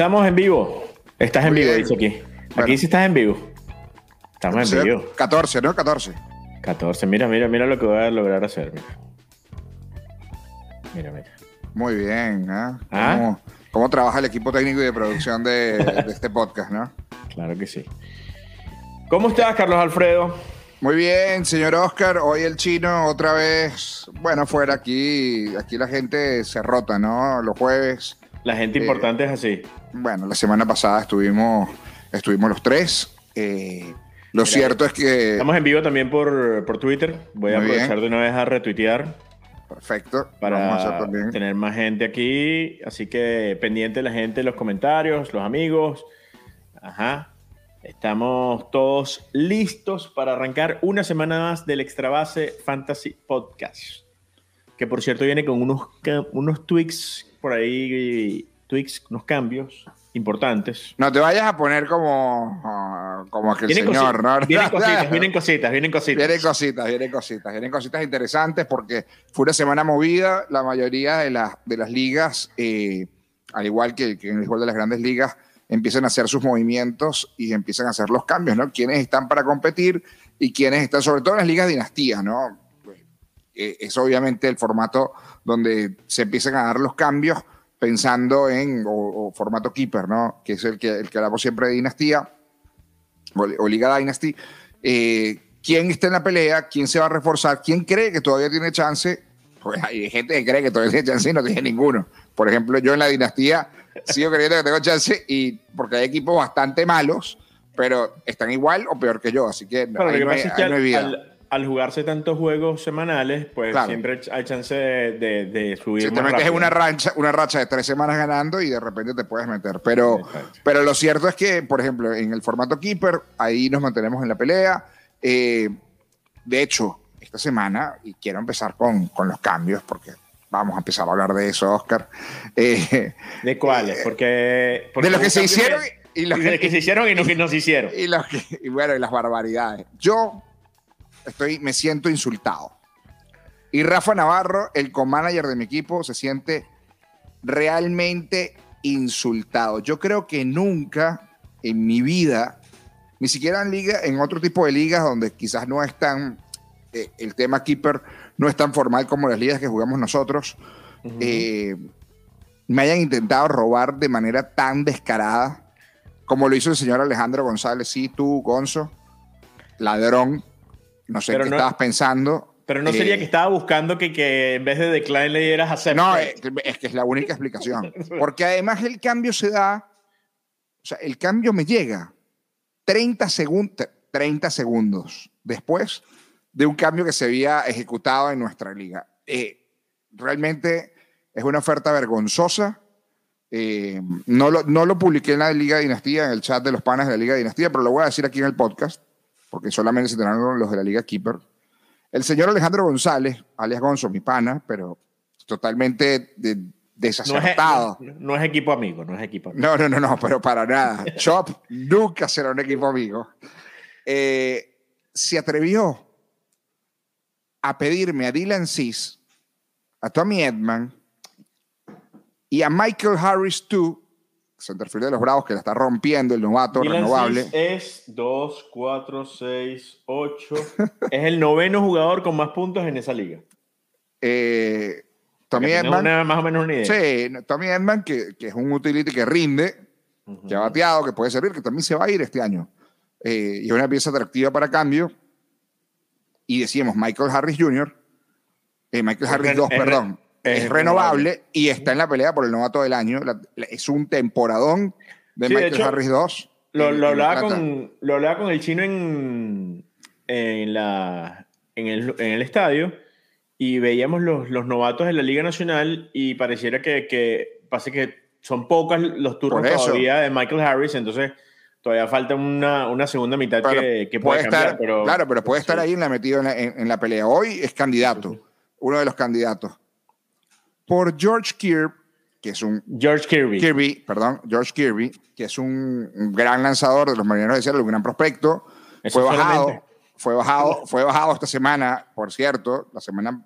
Estamos en vivo. Estás en vivo, bien. dice aquí. Bueno. Aquí sí estás en vivo. Estamos en vivo. 14, ¿no? 14. 14. Mira, mira, mira lo que voy a lograr hacer. Mira, mira. mira. Muy bien. ¿ah? ¿Ah? ¿Cómo, cómo trabaja el equipo técnico y de producción de, de este podcast, no? Claro que sí. ¿Cómo estás, Carlos Alfredo? Muy bien, señor Oscar. Hoy el chino otra vez, bueno, fuera aquí, aquí la gente se rota, ¿no? Los jueves. La gente Eh, importante es así. Bueno, la semana pasada estuvimos, estuvimos los tres. Eh, lo cierto es que... Estamos en vivo también por, por Twitter. Voy a aprovechar bien. de una vez a retuitear Perfecto. Para tener más gente aquí. Así que pendiente la gente, los comentarios, los amigos. Ajá. Estamos todos listos para arrancar una semana más del Extra Base Fantasy Podcast. Que por cierto viene con unos, unos tweaks por ahí, tweaks, unos cambios importantes. No te vayas a poner como, como aquel Vienen, señor, ¿no? vienen cositas, vienen cositas, vienen cositas. Vienen cositas, vienen cositas, vienen cositas interesantes porque fue una semana movida. La mayoría de, las de las ligas, eh, al igual que, que en el igual de las grandes ligas, empiezan a hacer sus movimientos y empiezan a hacer los cambios, ¿no? Quienes están para competir y quienes están, sobre todo en las ligas dinastías, ¿no? Eh, es obviamente el formato donde se empiezan a dar los cambios pensando en, o, o formato keeper, ¿no? Que es el que, el que hablamos siempre de dinastía o, o Liga Dynasty. Eh, ¿Quién está en la pelea? ¿Quién se va a reforzar? ¿Quién cree que todavía tiene chance? Pues hay gente que cree que todavía tiene chance y no tiene ninguno. Por ejemplo, yo en la dinastía sigo creyendo que tengo chance y porque hay equipos bastante malos, pero están igual o peor que yo, así que no, ahí hay- pasa es que ahí no hay al, vida. al- al jugarse tantos juegos semanales, pues Claro. siempre hay chance de, de- de subir Si te metes en una racha, una racha de tres semanas ganando y de repente te puedes meter. Pero, Exacto. pero lo cierto es que, por ejemplo, en el formato Keeper, ahí nos mantenemos en la pelea. Eh, de hecho, esta semana, y quiero empezar con, con los cambios, porque vamos a empezar a hablar de eso, Oscar. eh, ¿De cuáles? Porque, porque de los que se hicieron que- y los de los que que, se hicieron y los que no se hicieron. y los que- y bueno, y las barbaridades. Yo estoy, me siento insultado. Y Rafa Navarro, el co-manager de mi equipo, se siente realmente insultado. Yo creo que nunca en mi vida, ni siquiera en liga, en otro tipo de ligas donde quizás no es tan, eh, el tema keeper no es tan formal como las ligas que jugamos nosotros, eh, me hayan intentado robar de manera tan descarada como lo hizo el señor Alejandro González. Sí, tú, Gonzo, ladrón, no sé Pero qué no- estabas pensando. Pero no sería Eh, que estaba buscando que, que en vez de decline le dieras acepte. No, eh, es que es la única explicación. Porque además el cambio se da, o sea, el cambio me llega 30, segun- 30 segundos después de un cambio que se había ejecutado en nuestra liga. Eh, realmente es una oferta vergonzosa. Eh, no, lo, no lo publiqué en la Liga Dinastía, en el chat de los panas de la Liga Dinastía, pero lo voy a decir aquí en el podcast, porque solamente se tendrán los de la Liga Keeper. El señor Alejandro González, alias Gonzo, mi pana, pero totalmente de- no, es, desacertado. no- no es equipo amigo, no es equipo amigo. No, no, no, no, pero para nada. Chop nunca será un equipo amigo. Eh, se atrevió a pedirme a Dylan Cis, a Tommy Edman y a Michael Harris, tú, centerfield de los Bravos, que la está rompiendo, el novato Dylan renovable. Es 2, 4, 6, 8. es el noveno jugador con más puntos en esa liga. Eh, Tommy Edman. una- más o menos una idea. Sí, Tommy Edman, que, que es un utility que rinde, Ujú. que ha bateado, que puede servir, que también se va a ir este año. Eh, y es una pieza atractiva para cambio. Y decíamos, Michael Harris Jr., eh, Michael Harris ren- 2, es re- perdón, es es, renovable y está en la pelea por el novato del año. La- la- es un temporadón de Sí, de Michael hecho, Harris 2. Lo, lo hablaba con, lo hablaba con el chino en, en, la, en, el, en el estadio y veíamos los, los novatos de la Liga Nacional y pareciera que, que pase que son pocos los turnos todavía de Michael Harris, entonces todavía falta una, una segunda mitad Pero que, que puede, puede cambiar. estar, pero, claro, pero puede estar sí. ahí en la, metido en la, en- en la pelea. Hoy es candidato, uno de los candidatos. Por George Kirby, que es un George Kirby. Kirby, perdón, George Kirby, que es un, un gran lanzador de los marineros de Seattle, un gran prospecto. Eso fue bajado, solamente. fue bajado, fue bajado esta semana, por cierto, la semana,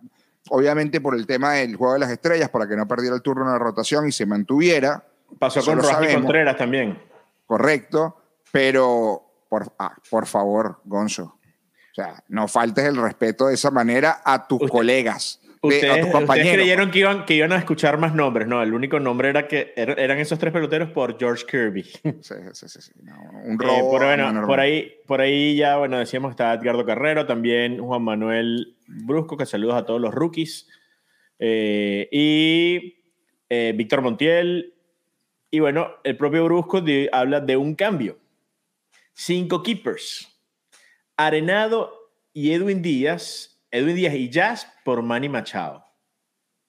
obviamente por el tema del juego de las estrellas, para que no perdiera el turno en la rotación y se mantuviera. Pasó con Rocky Contreras también. Correcto, pero por, ah, por favor, Gonzo. O sea, no faltes el respeto de esa manera a tus colegas. Ustedes, creyeron que iban, que iban a escuchar más nombres, no, el único nombre era que er, eran esos tres peloteros por George Kirby. Sí, sí, sí, un eh, robo. por, ahí, por ahí ya, bueno, decíamos está Edgardo Carrero, también Juan Manuel Brusco, que saludos a todos los rookies, eh, y eh, Víctor Montiel, y bueno, el propio Brusco habla de un cambio. Cinco keepers. Arenado y Edwin Díaz Edwin Díaz y Jazz por Manny Machado.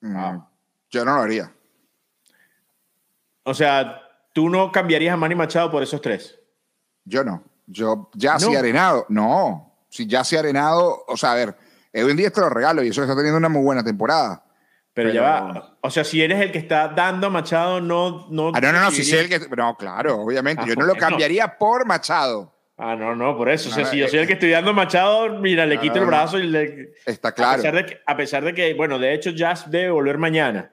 Yo no lo haría. O sea, ¿tú no cambiarías a Manny Machado por esos tres? Yo no. Yo, Jazz y Arenado, no. Si Jazz y Arenado, o sea, a ver, Edwin Díaz te lo regalo y eso está teniendo una muy buena temporada. Pero, ya va. O sea, si eres el que está dando a Machado, no. No, ah, no, no, no, si soy el que. No, claro, obviamente. Ah, yo no lo cambiaría por Machado. Ah, no, no, por eso. o sea, si yo soy el que estoy dando Machado, mira, le quito el brazo y le. Está claro. A pesar, de que, a pesar de que, bueno, de hecho, Jazz debe volver mañana.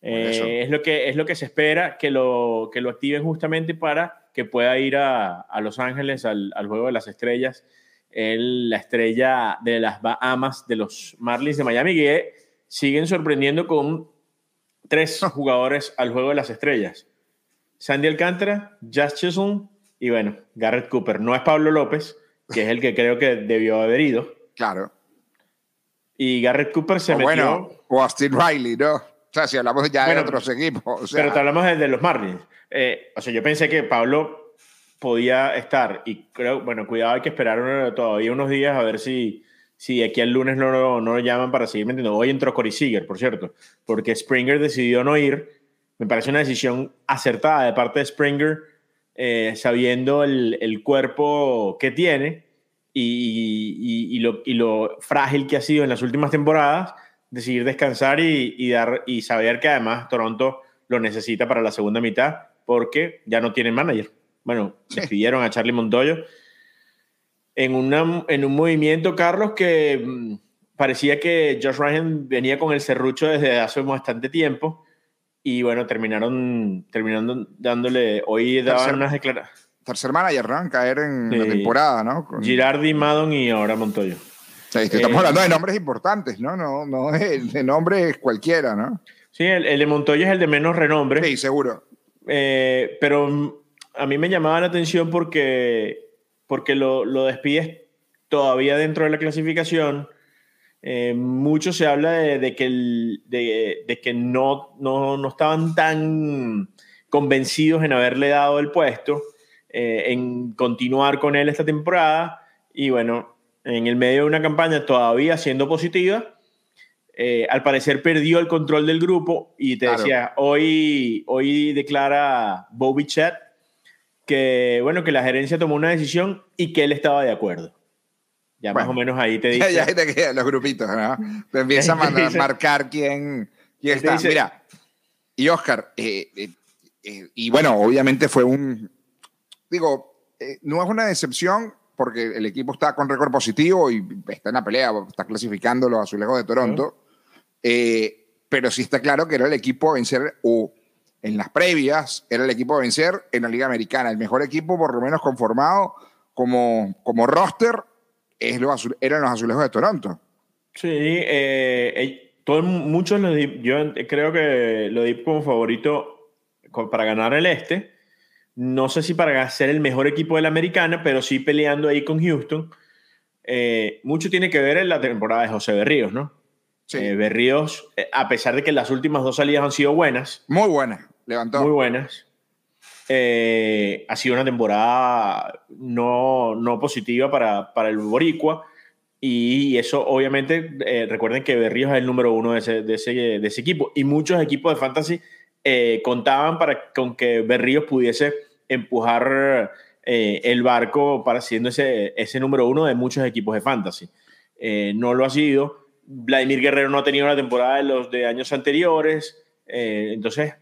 Eh, es, lo que, es lo que se espera que lo, que lo activen justamente para que pueda ir a, a Los Ángeles al, al, Juego de las Estrellas. El, la estrella de las Bahamas de los Marlins de Miami, que siguen sorprendiendo con tres jugadores al Juego de las Estrellas. Sandy Alcántara, Jazz Chisholm y bueno, Garrett Cooper no es Pablo López, que es el que creo que debió haber ido. Claro. Y Garrett Cooper se metió. Bueno, o Austin Riley, ¿no? O sea, si hablamos ya de otros equipos. Pero te hablamos de, los Marlins. Eh, o sea, yo pensé que Pablo podía estar. Y creo, bueno, cuidado, hay que esperar todavía unos días a ver si, si aquí al lunes no, no, lo llaman para seguir metiendo. Hoy entró Cory Seager, por cierto, porque Springer decidió no ir. Me parece una decisión acertada de parte de Springer eh, sabiendo el, el, cuerpo que tiene y, y, lo, y, lo, frágil que ha sido en las últimas temporadas, decidir descansar y, dar, y saber que además Toronto lo necesita para la segunda mitad porque ya no tienen manager. Bueno, despidieron a Charlie Montoyo en, una, en un movimiento, Carlos, que mm, parecía que Josh Ryan venía con el serrucho desde hace bastante tiempo y bueno, terminaron, terminando dándole, hoy daban unas declaraciones. Tercer manager, ¿no? Caer en la temporada, ¿no? Girardi, Madon y ahora Montoyo. estamos eh, hablando de nombres importantes, ¿no? No, no de nombres cualquiera, ¿no? Sí, el, el, de Montoyo es el de menos renombre. Sí, seguro. Eh, pero a mí me llamaba la atención porque, porque lo, lo despides todavía dentro de la clasificación eh, mucho se habla de, que, de, que no, no, no, estaban tan convencidos en haberle dado el puesto, eh, en continuar con él esta temporada. Y bueno, en el medio de una campaña todavía siendo positiva, eh, al parecer perdió el control del grupo y te decía, hoy, hoy declara Bobby Chat que, bueno, que la gerencia tomó una decisión y que él estaba de acuerdo. Ya más o menos ahí te dice. Ya, te quedan los grupitos, ¿no? Te empieza a marcar quién, quién está. Mira, y Oscar, eh, eh, eh, y bueno, obviamente fue un. Digo, no es una decepción porque el equipo está con récord positivo y está en la pelea, está clasificando los azulejos de Toronto. pero sí está claro que era el equipo a vencer, o en las previas, era el equipo a vencer en la Liga Americana. El mejor equipo, por lo menos conformado como, como roster es eran los azulejos de Toronto. Sí, eh, muchos lo yo creo que lo di como favorito para ganar el este. No sé si para ser el mejor equipo de la americana, pero sí peleando ahí con Houston. Eh, mucho tiene que ver en la temporada de José Berríos, ¿no? Sí. Eh, Berríos, a pesar de que las últimas dos salidas han sido buenas. Muy buenas, levantó. Muy buenas. Eh, ha sido una temporada no, no positiva para, para, el Boricua. Y eso, obviamente, eh, recuerden que Berríos es el número uno de ese, de ese, de ese equipo. Y muchos equipos de fantasy eh, contaban para, con que Berríos pudiese empujar el barco para siendo ese, ese número uno de muchos equipos de fantasy. no lo ha sido. Vladimir Guerrero no ha tenido la temporada de los de años anteriores. entonces,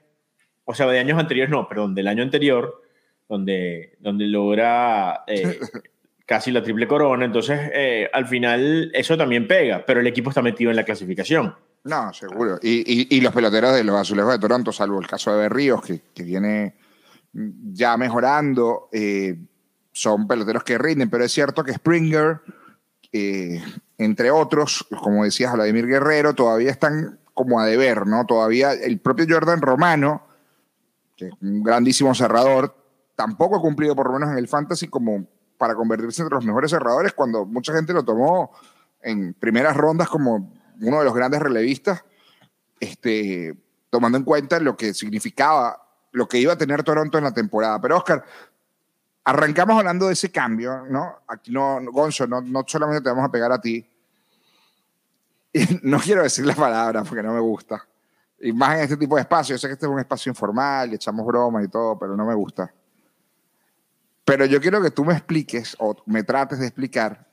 o sea, de años anteriores no, perdón, del año anterior, donde, donde logra eh, casi la triple corona. Entonces, eh, al final, eso también pega, pero el equipo está metido en la clasificación. No, seguro. Y, los peloteros de los azulejos de Toronto, salvo el caso de Berríos, que, que viene ya mejorando, eh, son peloteros que rinden, pero es cierto que Springer, entre otros, como decías, Vladimir Guerrero, todavía están como a deber, ¿no? Todavía el propio Jordan Romano, que es un grandísimo cerrador, tampoco ha cumplido por lo menos en el fantasy como para convertirse entre los mejores cerradores cuando mucha gente lo tomó en primeras rondas como uno de los grandes relevistas, este, tomando en cuenta lo que significaba, lo que iba a tener Toronto en la temporada. Pero Oscar, arrancamos hablando de ese cambio, ¿no? Aquí no, Gonzo, no, no solamente te vamos a pegar a ti. no quiero decir la palabra porque no me gusta. Y más en este tipo de espacio. Yo sé que este es un espacio informal, le echamos bromas y todo, pero no me gusta. Pero yo quiero que tú me expliques o me trates de explicar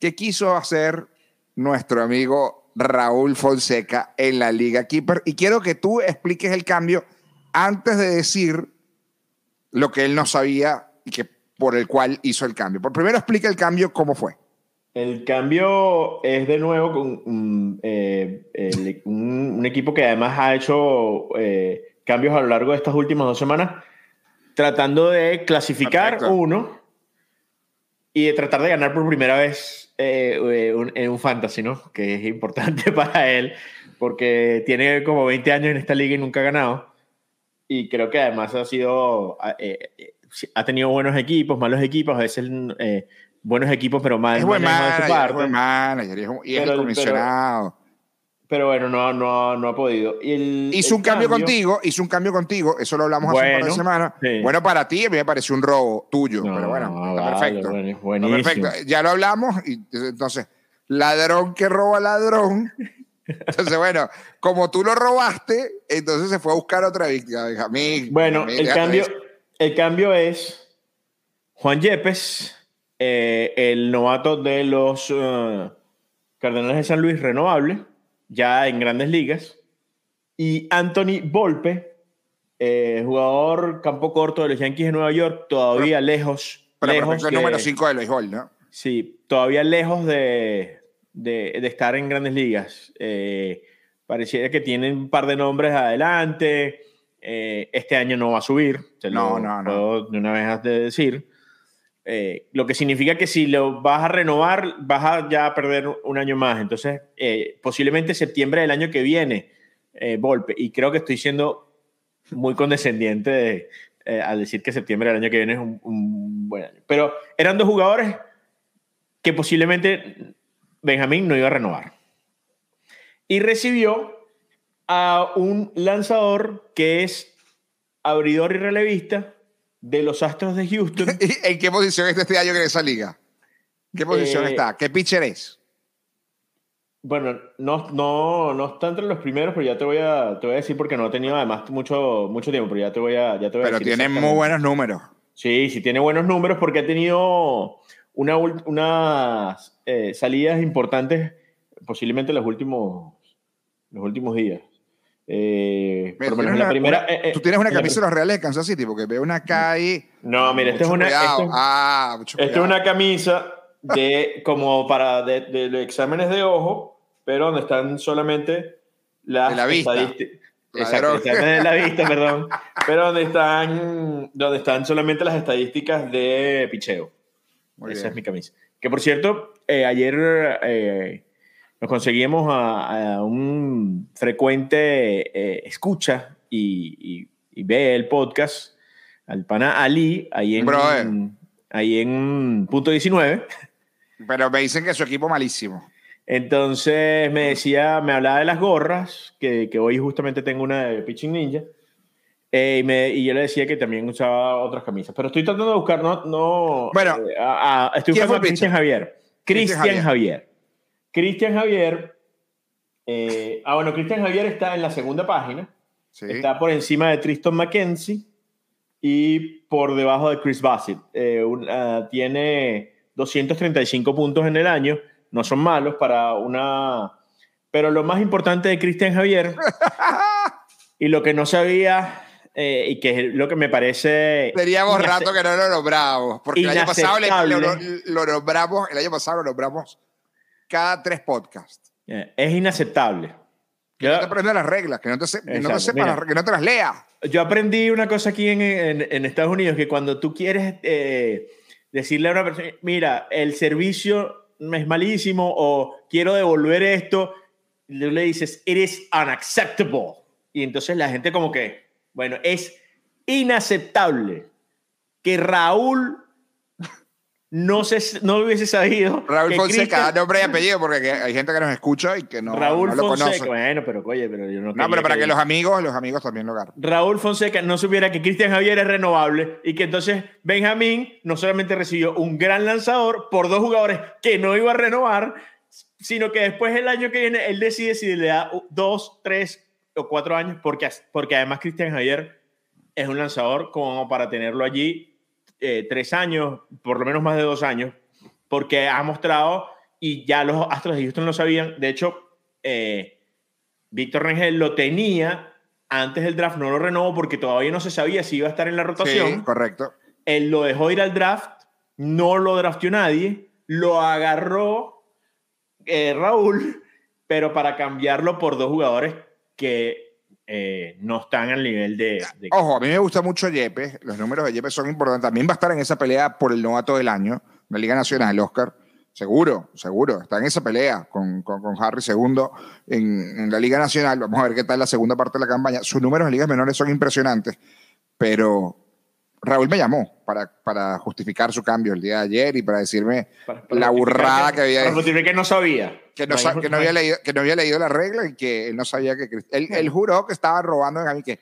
qué quiso hacer nuestro amigo Raúl Fonseca en la Liga Keeper. Y quiero que tú expliques el cambio antes de decir lo que él no sabía y que por el cual hizo el cambio. Por primero explica el cambio, cómo fue. El cambio es de nuevo con un, eh, un, equipo que además ha hecho eh, cambios a lo largo de estas últimas dos semanas, tratando de clasificar uno y de tratar de ganar por primera vez eh, en un fantasy, ¿no? Que es importante para él, porque tiene como 20 años en esta liga y nunca ha ganado. Y creo que además ha sido ha tenido buenos equipos, malos equipos, a veces eh, buenos equipos, pero mal. Es buen manager, es buen manager y es, comisionado. Pero, bueno, no, no, no ha podido. hizo un cambio, contigo, hizo un cambio contigo, eso lo hablamos hace un par de semanas. Bueno, para ti, a mí me pareció un robo tuyo, pero bueno, está perfecto. perfecto. Ya lo hablamos, y entonces, ladrón que roba ladrón. Entonces, bueno, como tú lo robaste, entonces se fue a buscar otra víctima. bueno, el cambio, el cambio es Juan Yepes, eh, el novato de los uh, Cardenales de San Luis renovable, ya en grandes ligas, y Anthony Volpe, eh, jugador campo corto de los Yankees de Nueva York, todavía lejos. Pero lejos el número 5 de béisbol, ¿no? Sí, todavía lejos de, de, estar en grandes ligas. Eh, pareciera que tienen un par de nombres adelante. Eh, este año no va a subir, no, no, no. de una vez de decir. Eh, lo que significa que si lo vas a renovar, vas a ya perder un año más. Entonces, eh, posiblemente septiembre del año que viene, Volpe. Y creo que estoy siendo muy condescendiente al decir que septiembre del año que viene es un, un, buen año. Pero eran dos jugadores que posiblemente Benjamín no iba a renovar. Y recibió a un lanzador que es abridor y relevista de los Astros de Houston. ¿En qué posición está este año en esa liga? ¿Qué posición eh, está? ¿Qué pitcher es? Bueno, no, no, no está entre los primeros, pero ya te voy a, te voy a decir porque no ha tenido además mucho, mucho tiempo, pero ya te voy a, ya te voy pero tiene muy buenos números. Sí, sí tiene buenos números porque ha tenido una, unas eh, salidas importantes posiblemente los últimos, los últimos días. Eh, la primera, eh, eh, tú tienes una camisa de los Reales de Kansas City, porque veo una calle. No, mira, esta es una. ah, es una camisa de como para de, de, exámenes de ojo, pero donde están solamente las de la vista. Exacto, de la vista, perdón. Pero donde están, donde están solamente las estadísticas de picheo. Esa es mi camisa. Que por cierto, ayer nos conseguimos a, un frecuente eh, escucha y, ve el podcast, al pana Ali, ahí en, ahí en punto 19. Pero me dicen que su equipo malísimo. Entonces me decía, me hablaba de las gorras, que, que hoy justamente tengo una de Pitching Ninja. Eh, y, me, y, yo le decía que también usaba otras camisas. Pero estoy tratando de buscar, no. no bueno, eh, estoy buscando a Cristian Javier. Cristian Javier. Cristian Javier. Eh, ah, bueno, Cristian Javier está en la segunda página. Está por encima de Tristan McKenzie y por debajo de Chris Bassett. Eh, ah, tiene 235 puntos en el año. No son malos para una. Pero lo más importante de Cristian Javier y lo que no sabía eh, y que es lo que me parece. Teníamos rato que no lo nombramos. Porque el año pasado lo, lo, nombramos, el año pasado lo nombramos cada tres podcasts. Es inaceptable. Que no te aprendas las reglas, que no te, que no te sepas, que no te las leas. Yo aprendí una cosa aquí en, en, Estados Unidos, que cuando tú quieres eh, decirle a una persona, mira, el servicio es malísimo o quiero devolver esto, le dices, it is unacceptable. Y entonces la gente como que, bueno, es inaceptable que Raúl no, se, no hubiese sabido. Raúl Fonseca, nombre y apellido, porque hay gente que nos escucha y que no, Raúl lo Fonseca, bueno, pero oye, pero yo no. No, pero para que, los amigos, los amigos también lo agarren. Raúl Fonseca no supiera que Cristian Javier es renovable y que entonces Benjamín no solamente recibió un gran lanzador por dos jugadores que no iba a renovar, sino que después el año que viene él decide si le da dos, tres o cuatro años, porque, porque además Cristian Javier es un lanzador como para tenerlo allí eh, tres años, por lo menos más de dos años, porque ha mostrado, y ya los Astros de Houston lo sabían, de hecho, eh, Víctor Rangel lo tenía antes del draft, no lo renovó porque todavía no se sabía si iba a estar en la rotación. Sí, correcto. Él lo dejó ir al draft, no lo drafteó nadie, lo agarró eh, Raúl, pero para cambiarlo por dos jugadores que eh, no están al nivel de, Ojo, a mí me gusta mucho Yepes, los números de Yepes son importantes. También va a estar en esa pelea por el novato del año, la Liga Nacional, Oscar. Seguro, seguro. Está en esa pelea con, con, Harry segundo en, en, la Liga Nacional. Vamos a ver qué tal la segunda parte de la campaña. Sus números en ligas menores son impresionantes, pero Raúl me llamó para, para justificar su cambio el día de ayer y para decirme la burrada que, había. Para justificar que no sabía. Que no, que, no había leído, que no había leído la regla y que él no sabía que. Él, él juró que estaba robando a mí, que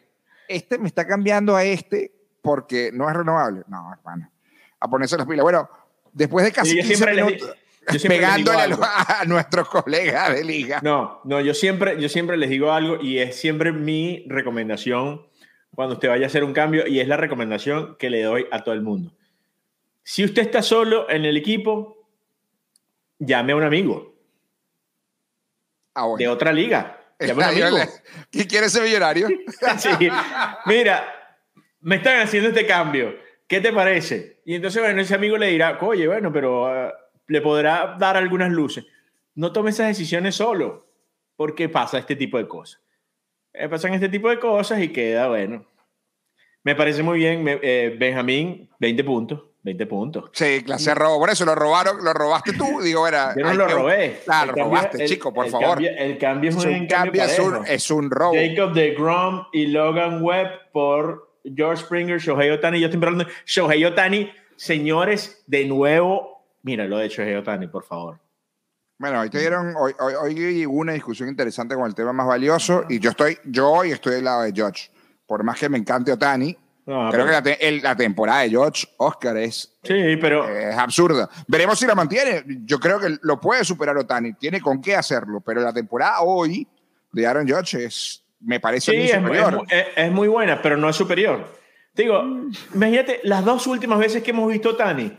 este me está cambiando a este porque no es renovable. No, hermano. A ponerse las pilas. Bueno, después de casi 15 minutos. pegándole a, a, nuestros colegas de liga. No, no, yo siempre, yo siempre les digo algo y es siempre mi recomendación cuando usted vaya a hacer un cambio y es la recomendación que le doy a todo el mundo. Si usted está solo en el equipo, llame a un amigo ah, de otra liga. Llame a un amigo. ¿Quién quiere ser millonario? sí. Mira, me están haciendo este cambio. ¿Qué te parece? Y entonces, bueno, ese amigo le dirá, oye, bueno, pero ah, le podrá dar algunas luces. No tome esas decisiones solo, porque pasa este tipo de cosas. Eh, pasan este tipo de cosas y queda, bueno. Me parece muy bien, eh, Benjamín, 20 puntos. 20 puntos. Sí, clase robo. Por eso lo robaron, lo robaste tú. Digo, era. Yo no lo robé. Claro, lo robaste, chico, por favor. el cambio es, un, cambio, es, un, es un robo. Jacob de Grom y Logan Webb por George Springer, Shohei Otani. Yo estoy hablando de Shohei Otani. Señores, de nuevo, mira lo de Shohei Otani, por favor. Bueno, hoy te dieron, hoy, hoy, hubo una discusión interesante con el tema más valioso y yo estoy, yo hoy estoy del lado de George. Por más que me encante Otani, creo que la, temporada de George Oscar es, sí, pero, es absurda. Veremos si la mantiene. Yo creo que lo puede superar Otani, tiene con qué hacerlo, pero la temporada hoy de Aaron George es, me parece muy superior. Es, es, muy buena, pero no es superior. Digo, imagínate las dos últimas veces que hemos visto Otani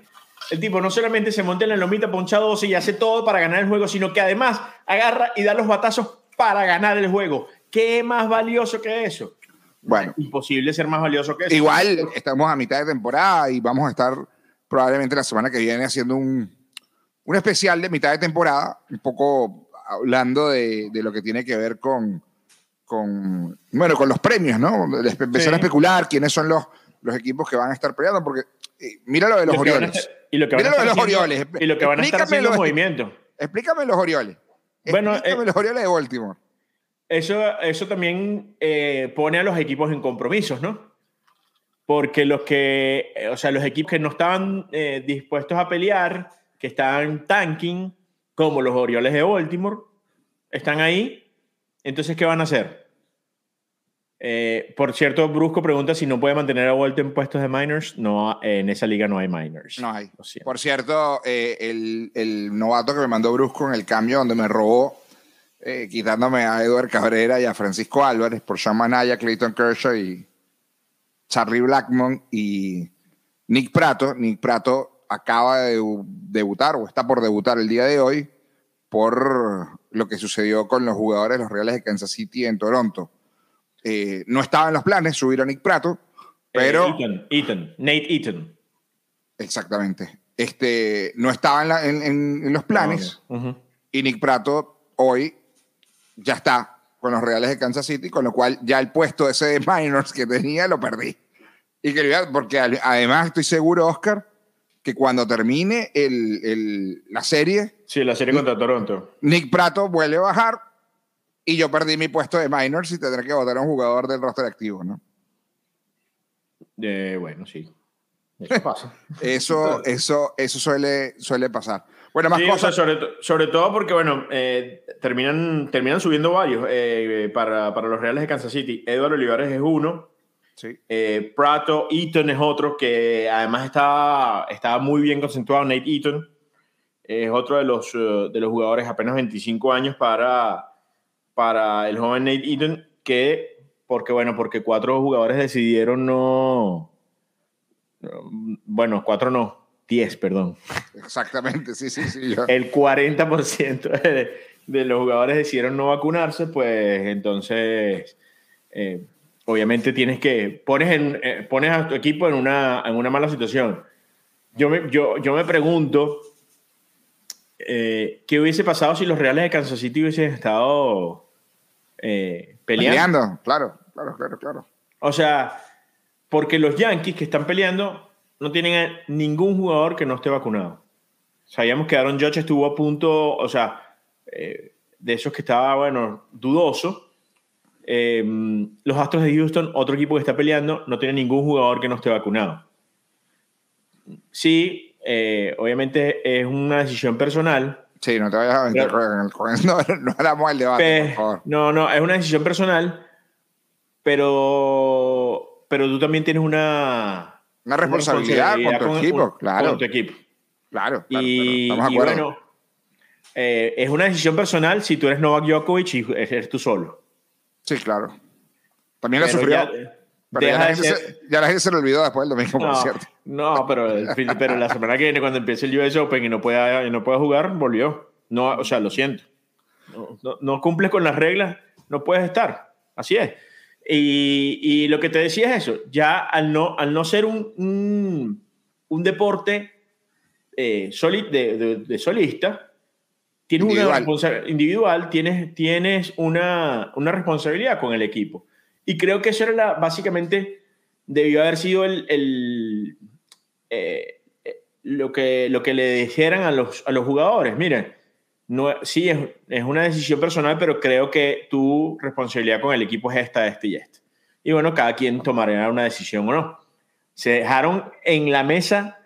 el tipo no solamente se monta en la lomita ponchado y hace todo para ganar el juego, sino que además agarra y da los batazos para ganar el juego. ¿Qué más valioso que eso? Bueno, imposible ser más valioso que eso. Igual estamos a mitad de temporada y vamos a estar probablemente la semana que viene haciendo un, un especial de mitad de temporada, un poco hablando de, de lo que tiene que ver con, con, bueno, con los premios, ¿no? Empezar a especular quiénes son los, los equipos que van a estar peleando, porque eh, mira lo de los Orioles. Y lo que van a los Orioles. Y lo que van a estar haciendo los, movimientos. Explícame los Orioles. Bueno, explícame eh, los Orioles de Baltimore. Eso, eso también eh, pone a los equipos en compromisos, ¿no? Porque los que, o sea, los equipos que no estaban dispuestos a pelear, que estaban tanking, como los Orioles de Baltimore, están ahí. Entonces, ¿qué van a hacer? Eh, por cierto, Brusco pregunta si no puede mantener a Walt en puestos de minors. No, en esa liga no hay minors. No hay. Por cierto, eh, el, el, novato que me mandó Brusco en el cambio donde me robó, eh, quitándome a Edward Cabrera y a Francisco Álvarez por Sean Manaya, Clayton Kershaw y Charlie Blackmon y Nick Prato. Nick Prato acaba de debutar o está por debutar el día de hoy por lo que sucedió con los jugadores de los Reales de Kansas City en Toronto eh, no estaba en los planes subir a Nick Prato, pero... Ethan, Nate Eaton. Exactamente. Este, no estaba en, los planes y Nick Prato hoy ya está con los Reales de Kansas City, con lo cual ya el puesto ese de minors que tenía lo perdí. Y que, porque además estoy seguro, Oscar, que cuando termine el, el, la serie... Sí, la serie contra Toronto. Nick Prato vuelve a bajar y yo perdí mi puesto de minors y tendré que votar a un jugador del roster activo, ¿no? Eh, bueno, sí. Eso pasa. eso, eso, eso suele, suele pasar. Bueno, más cosas. sobre, sobre, todo porque, bueno, eh, terminan, terminan subiendo varios eh, para, para, los Reales de Kansas City. Eduardo Olivares es uno. Sí. Eh, Prato Eaton es otro que además estaba, estaba muy bien concentrado. Nate Eaton es otro de los, de los jugadores apenas 25 años para, para el joven Nate Eaton que, porque, bueno, porque cuatro jugadores decidieron no bueno, cuatro no, 10, perdón. Exactamente, sí, sí, sí. El 40% de, de, los jugadores decidieron no vacunarse, pues entonces, eh, obviamente tienes que, pones, en, eh, pones a tu equipo en una, en una mala situación. Yo me, yo, yo me pregunto, eh, ¿qué hubiese pasado si los Reales de Kansas City hubiesen estado peleando? Peleando, claro, claro, claro, claro. O sea, porque los Yankees que están peleando no tienen ningún jugador que no esté vacunado. Sabíamos que Aaron Judge estuvo a punto, o sea, eh, de esos que estaba, bueno, dudoso. Em, los Astros de Houston, otro equipo que está peleando, no tiene ningún jugador que no esté vacunado. Sí, eh, obviamente es una decisión personal. Sí, no te vayas a meter con, no, no hablamos del debate, por favor. No, no, es una decisión personal, pero pero tú también tienes una... Una responsabilidad, con tu equipo, claro. Con tu equipo. Claro, y, bueno, eh, es una decisión personal si tú eres Novak Djokovic y eres tú solo. Sí, claro. También la sufrió. Ya, pero ya, la gente se, lo olvidó después del domingo, no, por cierto. No, pero, pero la semana que viene, cuando empiece el US Open y no pueda, y no pueda jugar, volvió. No, o sea, lo siento. No, no, no cumples con las reglas, no puedes estar. Así es. Y, lo que te decía es eso, ya al no, al no ser un, un, deporte eh, de, solista, tienes individual. una individual, tienes, tienes una, una, responsabilidad con el equipo. Y creo que eso era la, básicamente, debió haber sido el, el eh, eh, lo, que, lo que le dijeran a los, a los jugadores. Miren, no, sí, es, es, una decisión personal, pero creo que tu responsabilidad con el equipo es esta, esta y esta. Y bueno, cada quien tomará una decisión o no. Se dejaron en la mesa,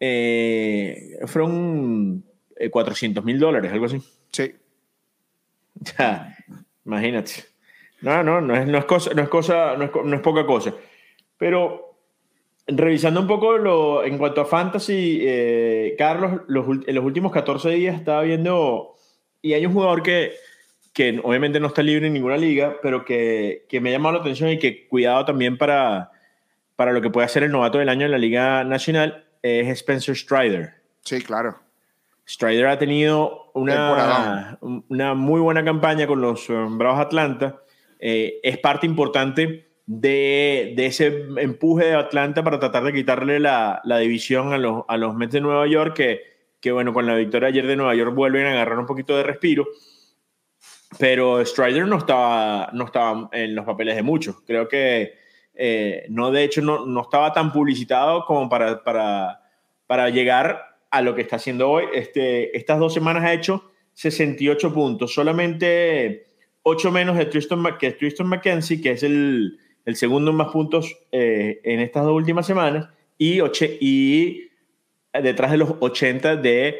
eh, fueron 400 eh, mil dólares, algo así. Sí. Imagínate. No, no, no es, no es cosa, no es cosa, no es, no es poca cosa. Pero revisando un poco lo, en cuanto a fantasy, eh, Carlos, los, en los últimos 14 días estaba viendo, y hay un jugador que, que obviamente no está libre en ninguna liga, pero que, que me ha llamado la atención y que cuidado también para, para lo que puede hacer el novato del año en la Liga Nacional, es Spencer Strider. Sí, claro. Strider ha tenido una, una muy buena campaña con los um, Bravos Atlanta. Eh, es parte importante de, ese empuje de Atlanta para tratar de quitarle la, división a los, a los Mets de Nueva York, que, que, bueno, con la victoria ayer de Nueva York vuelven a agarrar un poquito de respiro. Pero Strider no estaba, no estaba en los papeles de muchos. Creo que eh, no, de hecho, no, no, estaba tan publicitado como para, para, para llegar a lo que está haciendo hoy. Este, estas dos semanas ha hecho 68 puntos, solamente 8 menos de Tristan, que Tristan McKenzie, que es el, el segundo en más puntos eh, en estas dos últimas semanas, y, y detrás de los 80 de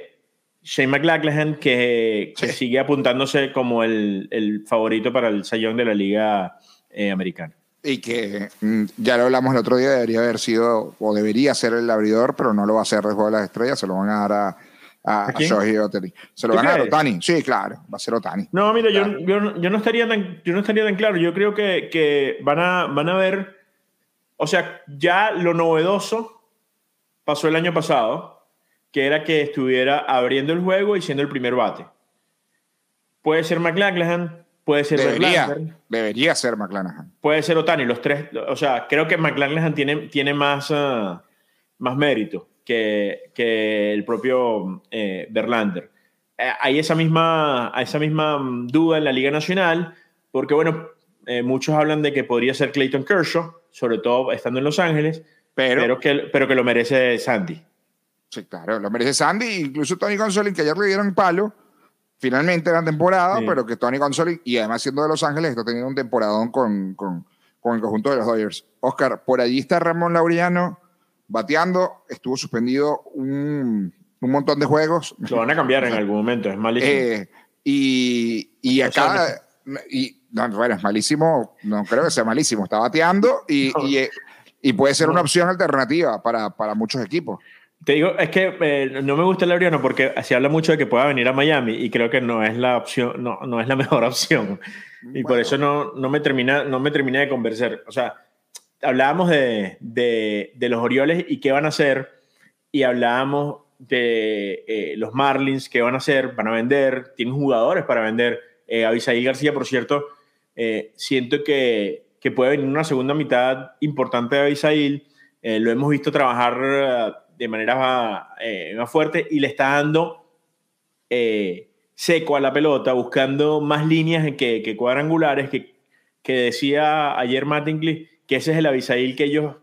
Shane McLachlan, que, sigue apuntándose como el, el, favorito para el sayón de la Liga eh, Americana. Y que mm, ya lo hablamos el otro día, debería haber sido o debería ser el abridor, pero no lo va a hacer de Juego de las Estrellas, se lo van a dar a, a, Se lo van a a Otani. Sí, claro, va a ser Otani. No, mira, yo, yo, no estaría tan, yo no estaría tan claro. Yo creo que, que van, a, van a ver. O sea, ya lo novedoso pasó el año pasado, que era que estuviera abriendo el juego y siendo el primer bate. Puede ser McLachlan, puede ser debería, debería ser McClanahan. Puede ser Otani, los tres. O sea, creo que McClanahan tiene, tiene más, uh, más mérito que, el propio eh, Berlander. Eh, hay esa misma, esa misma duda en la Liga Nacional. porque bueno, eh, muchos hablan de que podría ser Clayton Kershaw, sobre todo estando en Los Ángeles, pero, que, pero que lo merece Sandy. Sí, claro, lo merece Sandy, incluso Tony Gonsolin, que ayer le dieron palo, finalmente la temporada, pero que Tony Gonsolin, y además siendo de Los Ángeles, está teniendo un temporadón con, con, con el conjunto de los Dodgers. Oscar, por allí está Ramón Laureano bateando, estuvo suspendido un, un montón de juegos. Lo van a cambiar en algún momento, es malísimo. Eh, y, y acá, y, no, bueno, es malísimo, no creo que sea malísimo, está bateando y, y, y puede ser una opción alternativa para, para muchos equipos. Te digo, es que eh, no me gusta el Laureano porque se habla mucho de que pueda venir a Miami y creo que no es la opción, no, no es la mejor opción. Y por eso no, no, me termina, no me termina de convencer. O sea, hablábamos de, de, los Orioles y qué van a hacer y hablábamos de eh, los Marlins, qué van a hacer, van a vender, tienen jugadores para vender. Eh, García, por cierto, eh, siento que, que, puede venir una segunda mitad importante de Abisail. lo hemos visto trabajar de manera más fuerte y le está dando seco a la pelota, buscando más líneas que, que cuadrangulares, que, que, decía ayer Mattingly, que ese es el Abisail que ellos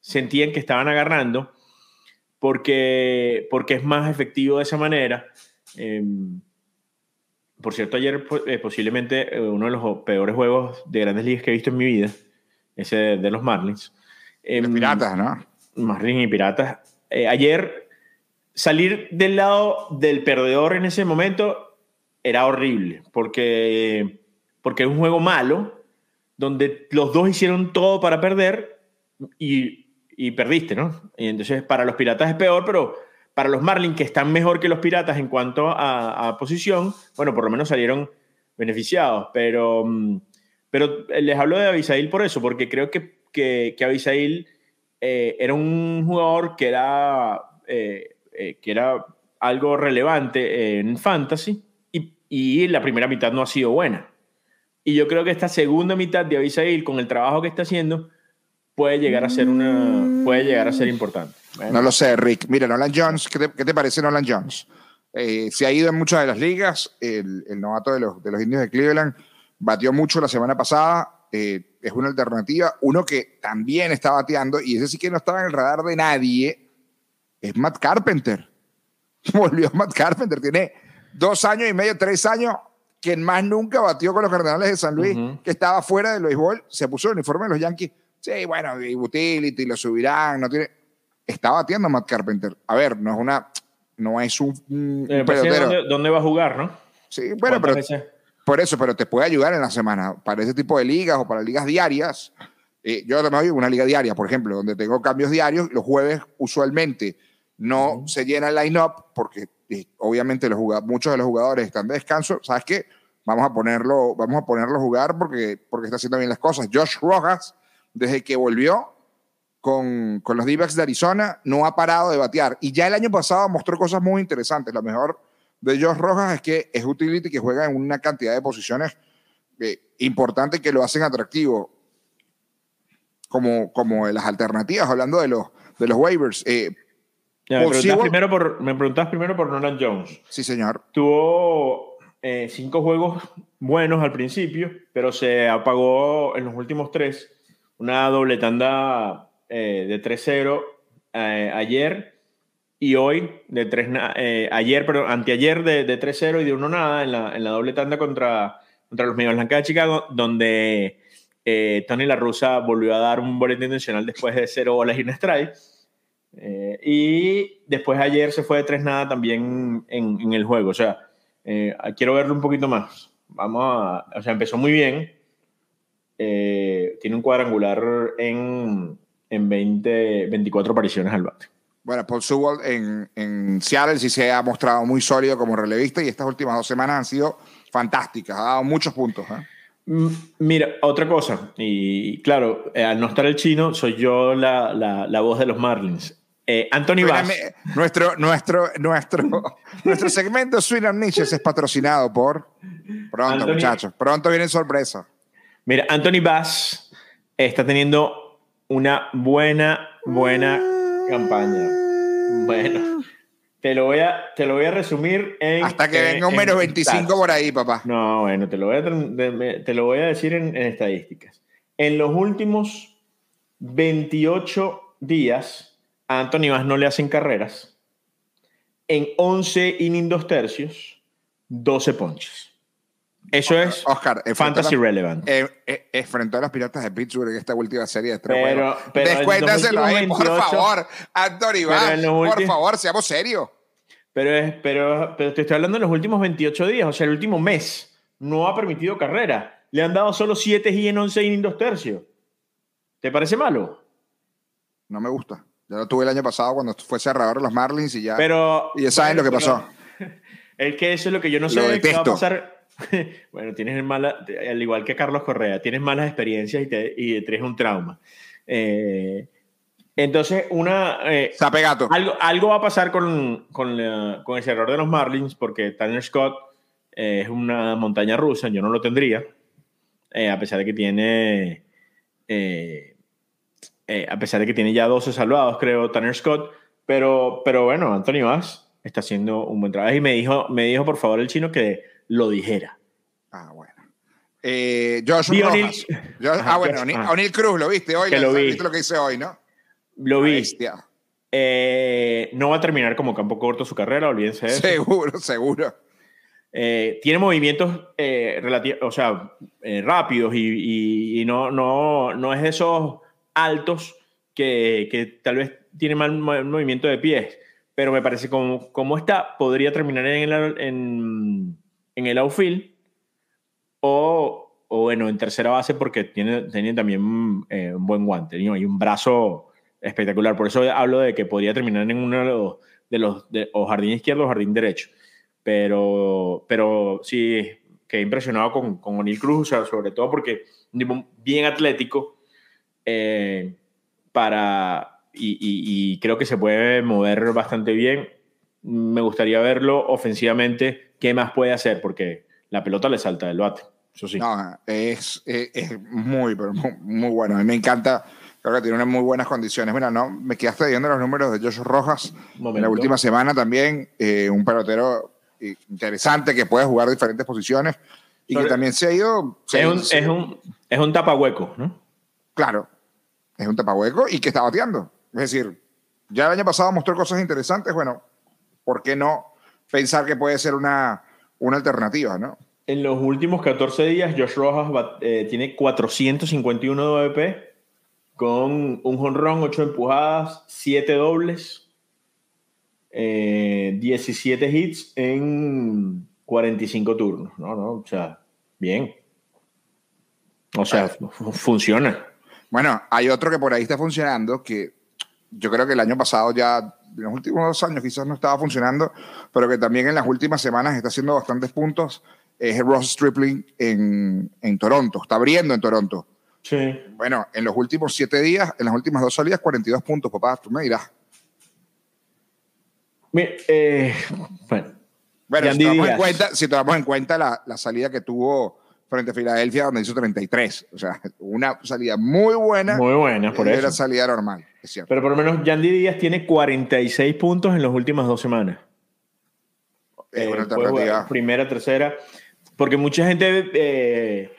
sentían que estaban agarrando porque, porque es más efectivo de esa manera. Em, por cierto, ayer eh, posiblemente eh, uno de los peores juegos de grandes ligas que he visto en mi vida, ese de, los Marlins. Los em, piratas, ¿no? Marlins y Piratas. Eh, ayer salir del lado del perdedor en ese momento era horrible, porque, porque es un juego malo, donde los dos hicieron todo para perder y perdiste, ¿no? Y entonces para los Piratas es peor, pero para los Marlins, que están mejor que los Piratas en cuanto a, posición, bueno, por lo menos salieron beneficiados. Pero, mm, pero les hablo de Abisail por eso, porque creo que, que, que Abisail eh, era un jugador que era, eh, eh, que era algo relevante en fantasy y la primera mitad no ha sido buena. Y yo creo que esta segunda mitad de Abisail, con el trabajo que está haciendo, puede llegar a ser una puede llegar a ser importante. No lo sé, Rick. Mira, Nolan Jones, ¿qué te, parece Nolan Jones? Eh, se ha ido en muchas de las ligas, el, el novato de los, de los, indios de Cleveland, batió mucho la semana pasada, eh, es una alternativa. Uno que también está bateando, y ese sí que no estaba en el radar de nadie, es Matt Carpenter. Volvió Matt Carpenter, tiene dos años y medio, tres años, quien más nunca batió con los Cardenales de San Luis, que estaba fuera del béisbol, se puso el uniforme de los Yankees Sí, bueno, y utility, lo subirán, no tiene. Está batiendo Matt Carpenter. A ver, no es una. No es un. Eh, ¿dónde, ¿dónde, va a jugar, no? Sí, bueno, pero. Por eso, pero te puede ayudar en la semana. Para ese tipo de ligas o para ligas diarias. Eh, yo también una liga diaria, por ejemplo, donde tengo cambios diarios. Los jueves, usualmente, no se llena el line-up porque, obviamente, los muchos de los jugadores están de descanso. ¿Sabes qué? Vamos a ponerlo, vamos a ponerlo a jugar porque, porque está haciendo bien las cosas. Josh Rojas desde que volvió con, con los d de Arizona, no ha parado de batear. Y ya el año pasado mostró cosas muy interesantes. Lo mejor de Josh Rojas es que es utility que juega en una cantidad de posiciones eh, importantes que lo hacen atractivo. Como, como las alternativas, hablando de los, de los waivers. Eh, me, preguntas primero por, me preguntas primero por Nolan Jones. Sí, señor. Tuvo eh, cinco juegos buenos al principio, pero se apagó en los últimos tres una doble tanda eh, de 3-0 eh, ayer y hoy de 3 eh, ayer, pero anteayer de, de 3-0 y de 1 nada en la, en la, doble tanda contra, contra los Medios Blancas de Chicago, donde Tony La Russa volvió a dar un boletín intencional después de 0 bolas y un strike. Y después ayer se fue de 3 nada también en, en el juego. O sea, quiero verlo un poquito más. Vamos a, o sea, empezó muy bien, eh, tiene un cuadrangular en, en 20, 24 apariciones al bate. Bueno, Paul Sewell en, en, Seattle sí se ha mostrado muy sólido como relevista y estas últimas dos semanas han sido fantásticas, ha dado muchos puntos. ¿eh? Mira, otra cosa, y claro, eh, al no estar el chino, soy yo la, la, la voz de los Marlins. Anthony Bass. Nuestro, nuestro, nuestro, nuestro segmento Swing Niches es patrocinado por. Pronto, muchachos. Pronto vienen sorpresas. Mira, Anthony Bass está teniendo una buena, buena campaña. Bueno, Te lo voy a, te lo voy a resumir en... Hasta que venga un menos 25 por ahí, papá. No, bueno, te lo voy a, te lo voy a decir en, en estadísticas. En los últimos 28 días, a Anthony Vaz no le hacen carreras. En 11 innings dos tercios, 12 ponches. Eso es Oscar, fantasy relevant. Eh, eh, frente a los Piratas de Pittsburgh en esta última serie de tres pero, pero Descuéntaselo ahí, por favor. Anthony Vaz, por favor, seamos serios. Pero, es, pero, pero te estoy hablando de los últimos 28 días, o sea, el último mes. No ha permitido carrera. Le han dado solo 7 y en 11 innings dos tercios. ¿Te parece malo? No me gusta. Ya lo tuve el año pasado cuando fue cerrador de los Marlins y ya. Pero, y ya saben lo que pasó. Es que eso es lo que yo no sé qué va a pasar. bueno, tienes mala, al igual que Carlos Correa, tienes malas experiencias y te, y traes un trauma. Eh, entonces, una. Eh, Sapegato. Algo, algo va a pasar con, con, con, ese error de los Marlins, porque Tanner Scott eh, es una montaña rusa, yo no lo tendría, eh, a pesar de que tiene. Eh, eh, a pesar de que tiene ya 12 salvados, creo, Tanner Scott. Pero, pero bueno, Anthony Vaz está haciendo un buen trabajo y me dijo, me dijo por favor el chino que lo dijera. Ah, bueno. Eh, Josh Rojas. ah, bueno, O'Neill Cruz, lo viste hoy. Que lo vi. ¿Viste lo que hice hoy, no? Lo vi. Eh, no va a terminar como campo corto su carrera, olvídense de eso. Seguro, seguro. Eh, tiene movimientos eh, o sea, rápidos y, y, no, no, no es de esos altos que, que tal vez tiene mal movimiento de pies, pero me parece como, como está, podría terminar en el, en, en el outfield o, o, bueno, en tercera base porque tiene, tiene también un buen guante y un brazo espectacular. Por eso hablo de que podría terminar en uno de los, de los de, o jardín izquierdo o jardín derecho. Pero, pero sí, quedé impresionado con, con O'Neill Cruz, sobre todo porque un bien atlético eh, para, y, y, y, creo que se puede mover bastante bien. Me gustaría verlo ofensivamente, qué más puede hacer, porque la pelota le salta del bate. Eso sí. No, es, es, es muy, pero muy, muy, bueno. A mí me encanta. Creo que tiene unas muy buenas condiciones. Mira, no, me quedaste viendo los números de Josh Rojas en la última semana también. Eh, un pelotero interesante que puede jugar diferentes posiciones y que también se ha ido. es, un, es, un, es un tapahueco, ¿no? Claro, es un tapahueco y que está bateando. Es decir, ya el año pasado mostró cosas interesantes. Bueno, ¿por qué no pensar que puede ser una, una alternativa, no? En los últimos 14 días, Josh Rojas eh, tiene 451 de OVP con un jonrón, 8 empujadas, 7 dobles, eh, 17 hits en 45 turnos. No, no, o sea, bien. O sea, funciona. Bueno, hay otro que por ahí está funcionando que yo creo que el año pasado ya, en los últimos dos años quizás no estaba funcionando, pero que también en las últimas semanas está haciendo bastantes puntos, es Ross Stripling en, en Toronto, está abriendo en Toronto. Sí. Bueno, en los últimos siete días, en las últimas dos salidas, 42 puntos, papá, tú me dirás. Eh, bueno, bueno si, tomamos en cuenta, si tomamos en cuenta la, la, salida que tuvo frente a Filadelfia, donde hizo 33. O sea, una salida muy buena. Muy buena, por eso. Era salida normal, es cierto. Pero por lo menos Yandy Díaz tiene 46 puntos en las últimas dos semanas. Es una eh, alternativa. Primera, tercera. Porque mucha gente eh,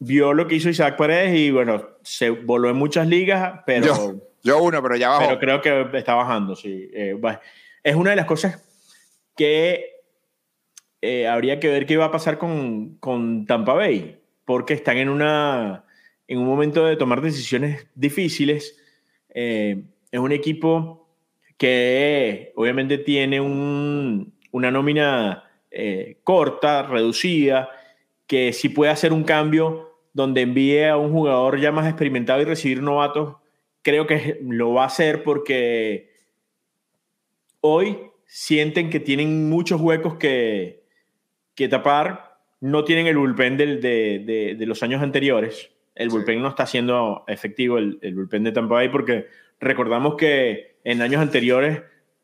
vio lo que hizo Isaac Paredes y, bueno, se voló en muchas ligas, pero... Yo, yo uno, pero ya bajó. Pero creo que está bajando, sí. Eh, es una de las cosas que eh, habría que ver qué va a pasar con, con, Tampa Bay, porque están en, una, en un momento de tomar decisiones difíciles. Eh, es un equipo que obviamente tiene un, una nómina eh, corta, reducida, que si puede hacer un cambio donde envíe a un jugador ya más experimentado y recibir novatos, creo que lo va a hacer porque hoy sienten que tienen muchos huecos que, que tapar, no tienen el bullpen del, de, de, los años anteriores. El bullpen no está siendo efectivo, el, el, bullpen de Tampa Bay, porque recordamos que en años anteriores,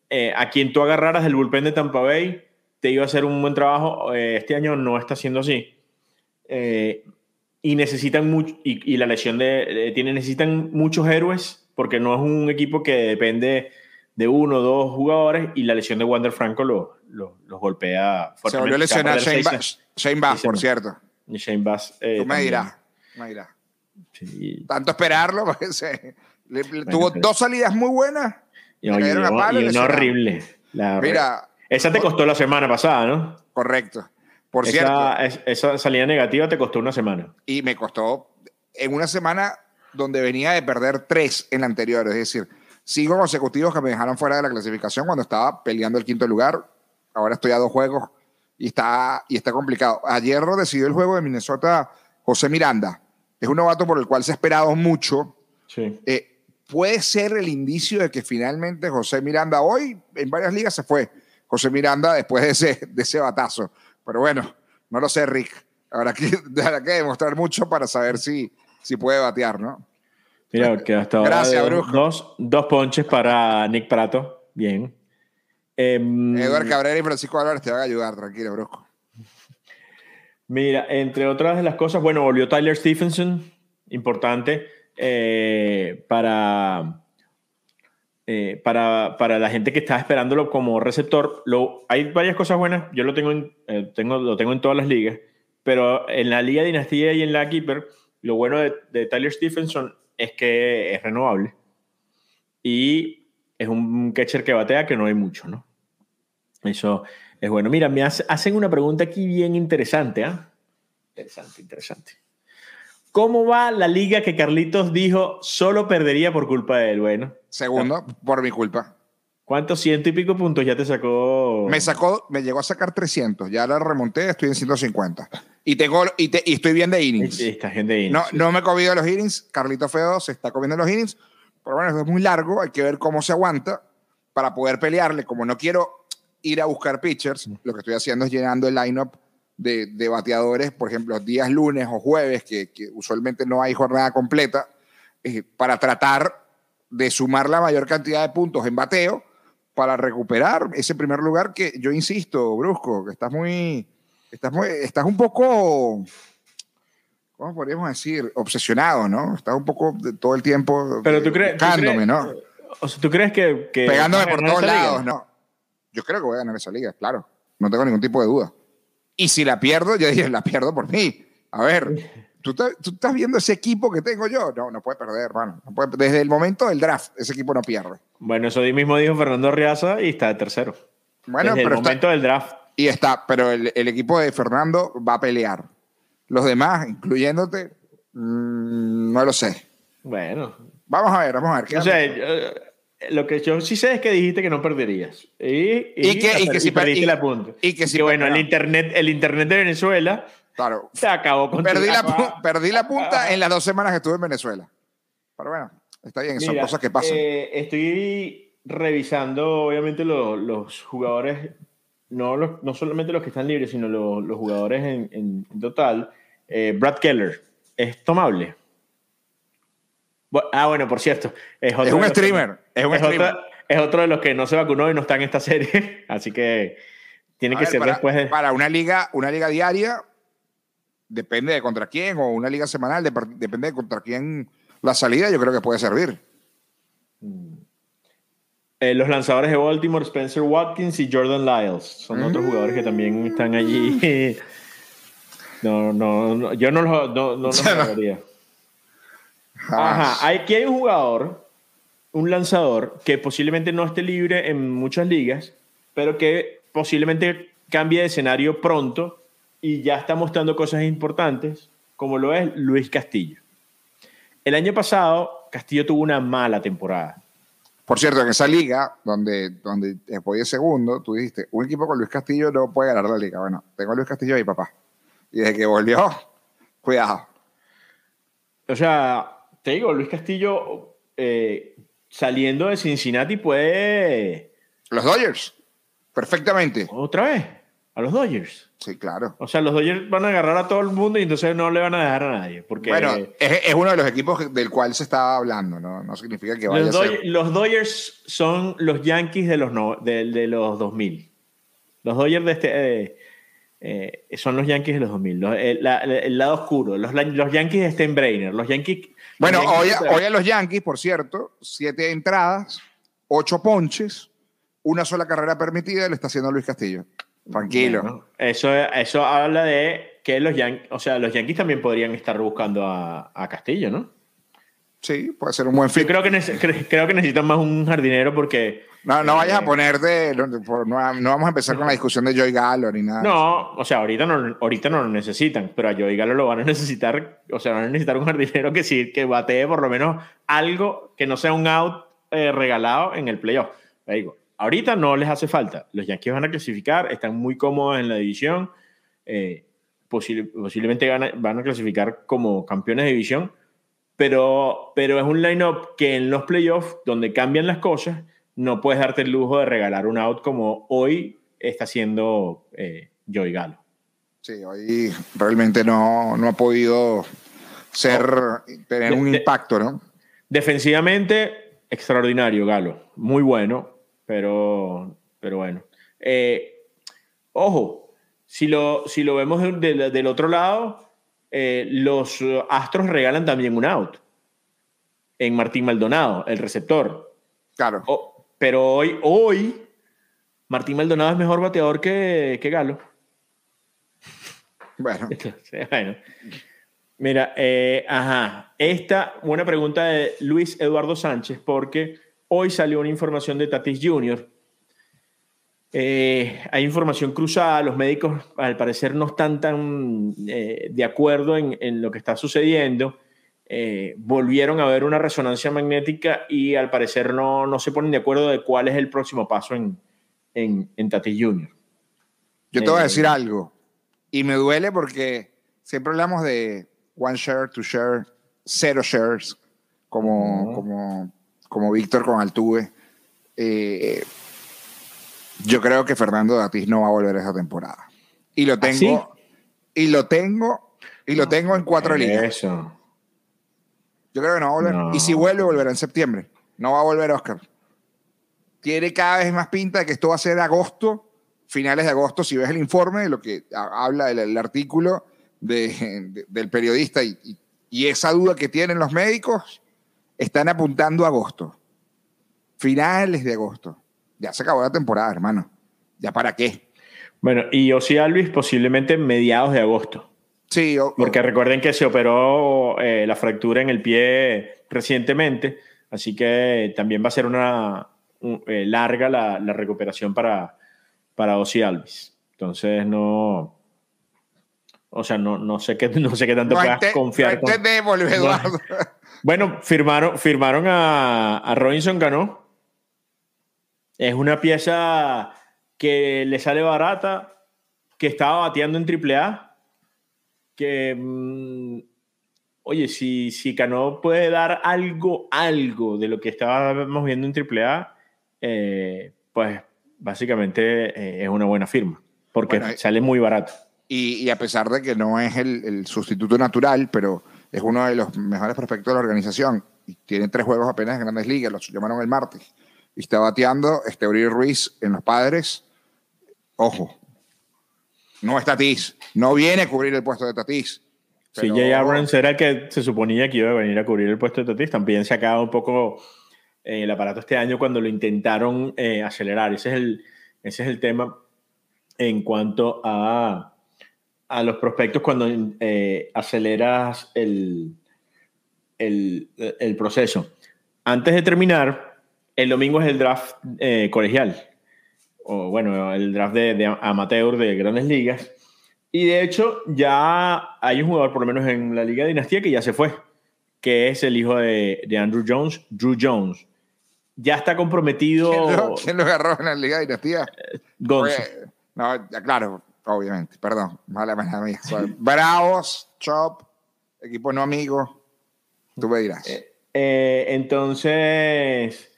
eh, a quien tú agarraras del bullpen de Tampa Bay, te iba a hacer un buen trabajo. Eh, este año no está siendo así. Eh, y necesitan mucho, y, y, la lesión de, tiene, necesitan muchos héroes, porque no es un equipo que depende de uno o dos jugadores y la lesión de Wander Franco los lo, golpea Se volvió a lesionar Shane, Bass, Shane Bass por cierto. Shane Bass. Eh, Tú me dirás. Tanto esperarlo, tuvo dos salidas muy buenas. Y, una, horrible. Mira, esa te costó la semana pasada, ¿no? Correcto. Por cierto. esa salida negativa te costó una semana. Y me costó en una semana donde venía de perder tres en la anterior. Es decir, cinco consecutivos que me dejaron fuera de la clasificación cuando estaba peleando el quinto lugar. Ahora estoy a dos juegos y está, y está complicado. Ayer decidió el juego de Minnesota José Miranda. Es un novato por el cual se ha esperado mucho. Sí. Eh, puede ser el indicio de que finalmente José Miranda hoy en varias ligas se fue. José Miranda después de ese, de ese batazo. Pero bueno, no lo sé, Rick. Habrá que, habrá que demostrar mucho para saber si, si puede batear, ¿no? Mira, que hasta ahora Gracias, dos, dos, ponches para Nick Prato. Bien. Em, Eduardo Cabrera y Francisco Álvarez te van a ayudar, tranquilo, Brusco. Mira, entre otras de las cosas, bueno, volvió Tyler Stephenson, importante eh, para, eh, para, para, la gente que está esperándolo como receptor. Lo, hay varias cosas buenas, yo lo tengo, en, eh, tengo, lo tengo en todas las ligas, pero en la Liga Dinastía y en la Keeper, lo bueno de, de Tyler Stephenson es que es renovable y es un catcher que batea que no hay mucho, ¿no? Eso es bueno. Mira, me hacen una pregunta aquí bien interesante, ¿ah? Interesante, interesante. ¿Cómo va la liga que Carlitos dijo solo perdería por culpa de él? Bueno. Segundo, por mi culpa. ¿Cuántos ciento y pico puntos ya te sacó? Me sacó, me llegó a sacar 300. Ya la remonté, estoy en 150. Y, tengo, y, y estoy bien de innings. Sí, está bien de innings. No, no me he comido los innings. Carlito Feo se está comiendo los innings. Pero bueno, es muy largo. Hay que ver cómo se aguanta para poder pelearle. Como no quiero ir a buscar pitchers, lo que estoy haciendo es llenando el lineup de, de bateadores, por ejemplo, días lunes o jueves, que, usualmente no hay jornada completa, eh, para tratar de sumar la mayor cantidad de puntos en bateo para recuperar ese primer lugar que yo insisto, Brusco, que estás muy, estás muy, estás un poco, ¿cómo podríamos decir? Obsesionado, ¿no? Estás un poco de, todo el tiempo Pero tú crees, ¿no? O sea, ¿tú crees que... Pegándome por todos lados, ¿no? Yo creo que voy a ganar esa liga, claro. No tengo ningún tipo de duda. Y si la pierdo, yo dije, la pierdo por mí. A ver, ¿Tú, estás viendo ese equipo que tengo yo? No, no puede perder, hermano. desde el momento del draft, ese equipo no pierde. Bueno, eso mismo dijo Fernando Riaza y está de tercero. Bueno, desde el momento del draft. Y está, pero el, equipo de Fernando va a pelear. Los demás, incluyéndote, mm, no lo sé. Bueno. Vamos a ver, vamos a ver. No sé, lo que yo sí sé es que dijiste que no perderías. Y, que, si perdiste la punta. Y que si bueno, el internet, el internet de Venezuela Claro. Se acabó con perdí la, perdí la punta en las dos semanas que estuve en Venezuela. Pero bueno, está bien, son cosas que pasan. Eh, estoy revisando, obviamente, los, jugadores, no, no solamente los que están libres, sino los, jugadores en, total. Eh, Brad Keller, ¿es tomable? Ah, bueno, por cierto. Es, un streamer. es, un streamer. es otro de los que no se vacunó y no está en esta serie. Así que tiene que ser después de. Para una liga, una liga diaria, depende de contra quién, o una liga semanal, depende de contra quién la salida, yo creo que puede servir. Mm. Eh, los lanzadores de Baltimore, Spencer Watkins y Jordan Lyles, son otros jugadores que también están allí. no, no, yo no los no, no, Ajá, aquí hay un jugador, un lanzador, que posiblemente no esté libre en muchas ligas, pero que posiblemente cambie de escenario pronto y ya está mostrando cosas importantes, como lo es Luis Castillo. El año pasado, Castillo tuvo una mala temporada. Por cierto, en esa liga, donde, donde de segundo, tú dijiste, un equipo con Luis Castillo no puede ganar la liga. Bueno, tengo a Luis Castillo ahí, papá. Y desde que volvió, cuidado. O sea, te digo, Luis Castillo eh, saliendo de Cincinnati puede... Los Dodgers, perfectamente. ¿Otra vez? ¿A los Dodgers? Sí, claro. O sea, los Dodgers van a agarrar a todo el mundo y entonces no le van a dejar a nadie. Porque, bueno, es, uno de los equipos del cual se estaba hablando, ¿no? No significa que vaya los a ser... Los Dodgers son los Yankees de los, no, de, de los 2000. Los Dodgers de este, eh, eh, son los Yankees de los 2000. el, lado oscuro. Los, los Yankees de Steinbrenner. Los Yankees... Bueno, hoy, hoy a los Yankees, por cierto, siete entradas, ocho ponches, una sola carrera permitida y lo está haciendo Luis Castillo. Tranquilo. eso, eso habla de que los Yankees, o sea, los Yankees también podrían estar buscando a, a Castillo, ¿no? Sí, puede ser un buen fit. Yo creo que, creo que necesitan más un jardinero porque no, no vayas a eh, poner de. No, vamos a empezar con la discusión de Joey Gallo ni nada. No, o sea, ahorita no, ahorita no lo necesitan, pero a Joey Gallo lo van a necesitar. O sea, van a necesitar un jardinero que sí, que batee por lo menos algo que no sea un out eh, regalado en el playoff. digo, ahorita no les hace falta. Los Yankees van a clasificar, están muy cómodos en la división. Eh, posiblemente van a, clasificar como campeones de división, pero, pero es un line-up que en los playoffs, donde cambian las cosas no puedes darte el lujo de regalar un out como hoy está haciendo eh, Joey Galo. Sí, hoy realmente no, no ha podido ser, tener un impacto, ¿no? Defensivamente, extraordinario Galo, muy bueno, pero, pero bueno. Eh, ojo, si lo, si lo vemos del otro lado, eh, los Astros regalan también un out en Martín Maldonado, el receptor. Claro. Pero hoy, hoy, Martín Maldonado es mejor bateador que, que Galo. Bueno. bueno. Mira, eh, ajá. Esta, buena pregunta de Luis Eduardo Sánchez, porque hoy salió una información de Tatis Jr. Eh, hay información cruzada, los médicos al parecer no están tan eh, de acuerdo en, en, lo que está sucediendo. Eh, volvieron a ver una resonancia magnética y al parecer no, no, se ponen de acuerdo de cuál es el próximo paso en, en, en Tati Junior. Yo te voy a decir eh, algo y me duele porque siempre hablamos de one share, two share, zero shares, como, como, como Víctor con Altuve. Yo creo que Fernando Datis no va a volver esa temporada. Y lo ¿Ah, tengo, y lo tengo, y lo tengo en cuatro líneas. Eso. Yo creo que no va a volver. Y si vuelve, volverá en septiembre. No va a volver Oscar. Tiene cada vez más pinta de que esto va a ser agosto, finales de agosto, si ves el informe lo que habla el, artículo del periodista y, y, esa duda que tienen los médicos, están apuntando a agosto. Finales de agosto. Ya se acabó la temporada, hermano. ¿Ya para qué? Bueno, y Osi Alvis posiblemente mediados de agosto. Sí, porque recuerden que se operó eh, la fractura en el pie recientemente, así que también va a ser una eh, larga la, la, recuperación para, para Ozzy Alvis. Entonces no, o sea, no, no sé qué no sé qué tanto no puedas confiar. No Bueno, firmaron, firmaron a, a Robinson ganó. Es una pieza que le sale barata, que estaba bateando en AAA que, mm, oye, si, si Cano puede dar algo, algo de lo que estábamos viendo en AAA, eh, pues básicamente eh, es una buena firma, porque sale muy barato. Y, a pesar de que no es el, sustituto natural, pero es uno de los mejores prospectos de la organización, y tiene tres juegos apenas en Grandes Ligas, los llamaron el martes, y está bateando este Ruiz en los padres, ojo, no es Tatis. No viene a cubrir el puesto de Tatis. Sí, Jay Abrams era el que se suponía que iba a venir a cubrir el puesto de Tatis. También se acaba un poco eh, el aparato este año cuando lo intentaron eh, acelerar. Ese es, el, ese es el tema en cuanto a, a los prospectos cuando eh, aceleras el, el, el, proceso. Antes de terminar, el domingo es el draft colegial o bueno, el draft de, amateur de grandes ligas. Y de hecho, ya hay un jugador, por lo menos en la Liga de Dinastía, que ya se fue, que es el hijo de, Andrew Jones, Drew Jones. Ya está comprometido. ¿Quién lo, agarró en la Liga de Dinastía? Gonzo. no, claro, obviamente, perdón, mala mala mía. Bravos, Chop, equipo no amigo, tú me dirás. Eh, eh, entonces,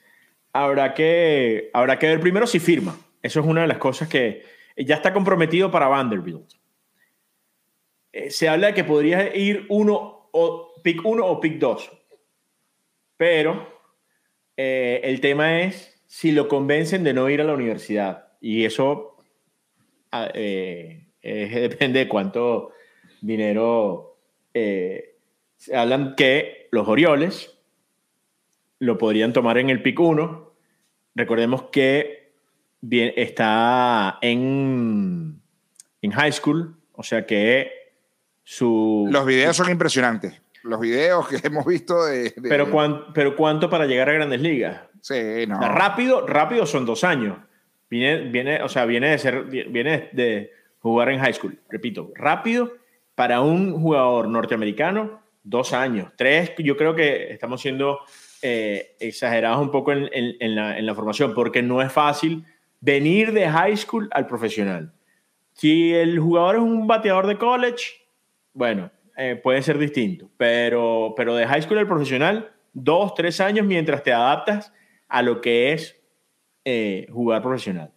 habrá que, habrá que ver primero si firma. Eso es una de las cosas que ya está comprometido para Vanderbilt. Eh, se habla de que podría ir uno o pick uno o pick dos. Pero eh, el tema es si lo convencen de no ir a la universidad. Y eso ah, eh, depende de cuánto dinero. se hablan que los Orioles lo podrían tomar en el pick 1 recordemos que bien, está en, en high school, o sea que su... Los videos son impresionantes. Los videos que hemos visto de... Pero, pero ¿cuánto para llegar a grandes ligas? Sí, no. rápido, rápido son dos años. Viene, viene, o sea, viene de ser, viene de jugar en high school. Repito, rápido para un jugador norteamericano, dos años. Tres, yo creo que estamos siendo eh, exagerados un poco en, la, formación, porque no es fácil venir de high school al profesional. Si el jugador es un bateador de college, bueno, eh, puede ser distinto, pero, pero de high school al profesional, dos, tres años mientras te adaptas a lo que es eh, jugar profesional.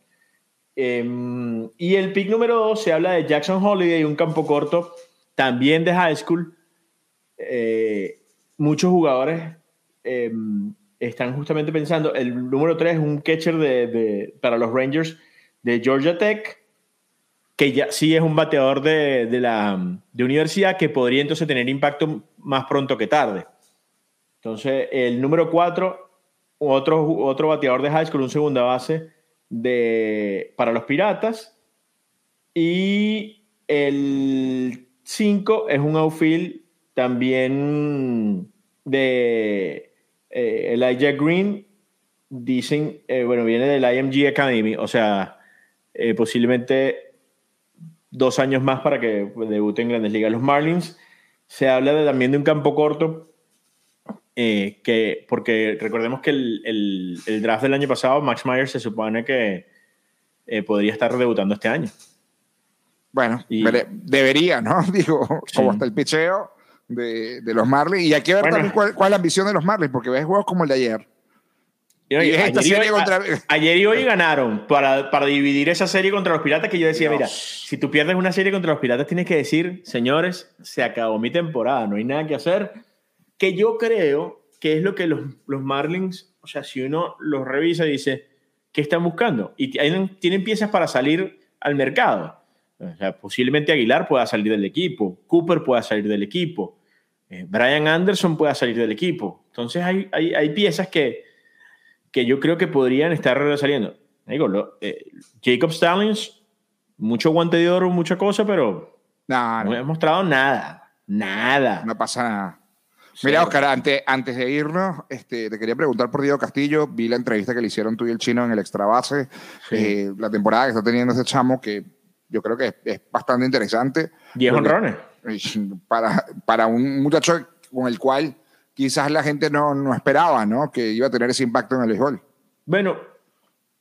Em, y el pick número dos se habla de Jackson Holiday, un campo corto también de high school. Muchos jugadores em, están justamente pensando, el número tres es un catcher de, para los Rangers de Georgia Tech, que ya sí es un bateador de, de, la de universidad que podría entonces tener impacto más pronto que tarde. Entonces, el número cuatro otro, otro bateador de high school, un segunda base de, para los Piratas. Y el 5 es un outfield también de eh, Elijah Green. Dicen, eh, bueno, viene del IMG Academy, o sea, eh, posiblemente dos años más para que debute en Grandes Ligas. Los Marlins se habla de, también de un campo corto eh, que, porque recordemos que el, el, draft del año pasado, Max Myers se supone que eh, podría estar debutando este año. Bueno, debería, ¿no? Digo, como está el picheo de, de, los Marlins. Y hay que ver también cuál, cuál, es la ambición de los Marlins, porque ves juegos como el de ayer. Y, ayer, y hoy, contra... ayer, y hoy, ganaron para, para, dividir esa serie contra los Piratas que yo decía, Dios. mira, si tú pierdes una serie contra los Piratas tienes que decir, señores, se acabó mi temporada, no hay nada que hacer que yo creo que es lo que los, los Marlins, o sea, si uno los revisa y dice, ¿qué están buscando? Y tienen piezas para salir al mercado. O sea, posiblemente Aguilar pueda salir del equipo, Cooper pueda salir del equipo, eh, Brian Anderson pueda salir del equipo. Entonces hay, hay, hay, piezas que, que yo creo que podrían estar saliendo. Digo, lo, eh, Jacob Stallings, mucho guante de oro, mucha cosa, pero no, no. no he mostrado nada. Nada. No pasa nada. Mira, Oscar, antes, antes de irnos, este, te quería preguntar por Diego Castillo. Vi la entrevista que le hicieron tú y el chino en el extra base. Eh, la temporada que está teniendo ese chamo, que yo creo que es, bastante interesante. Diez honrones. Para, para un muchacho con el cual quizás la gente no, no esperaba, ¿no? Que iba a tener ese impacto en el béisbol. Bueno,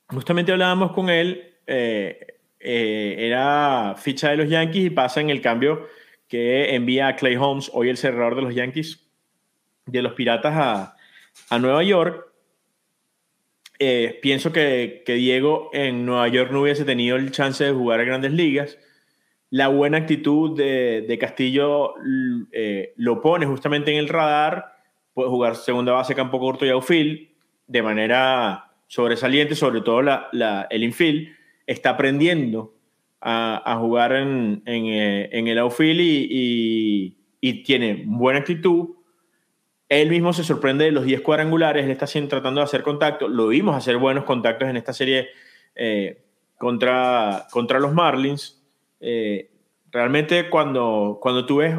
justamente hablábamos con él. Eh, eh, era ficha de los Yankees y pasa en el cambio que envía a Clay Holmes, hoy el cerrador de los Yankees, de los Piratas a, a Nueva York. Eh, pienso que, que, Diego en Nueva York no hubiese tenido el chance de jugar a grandes ligas. La buena actitud de, de Castillo eh, lo pone justamente en el radar. Puede jugar segunda base, campo corto y outfield de manera sobresaliente, sobre todo el infield. Está aprendiendo a, jugar en, en, eh, el outfield y, y, y tiene buena actitud él mismo se sorprende de los 10 cuadrangulares, él está tratando de hacer contacto, lo vimos hacer buenos contactos en esta serie eh, contra, contra los Marlins. Eh, realmente cuando, cuando tú ves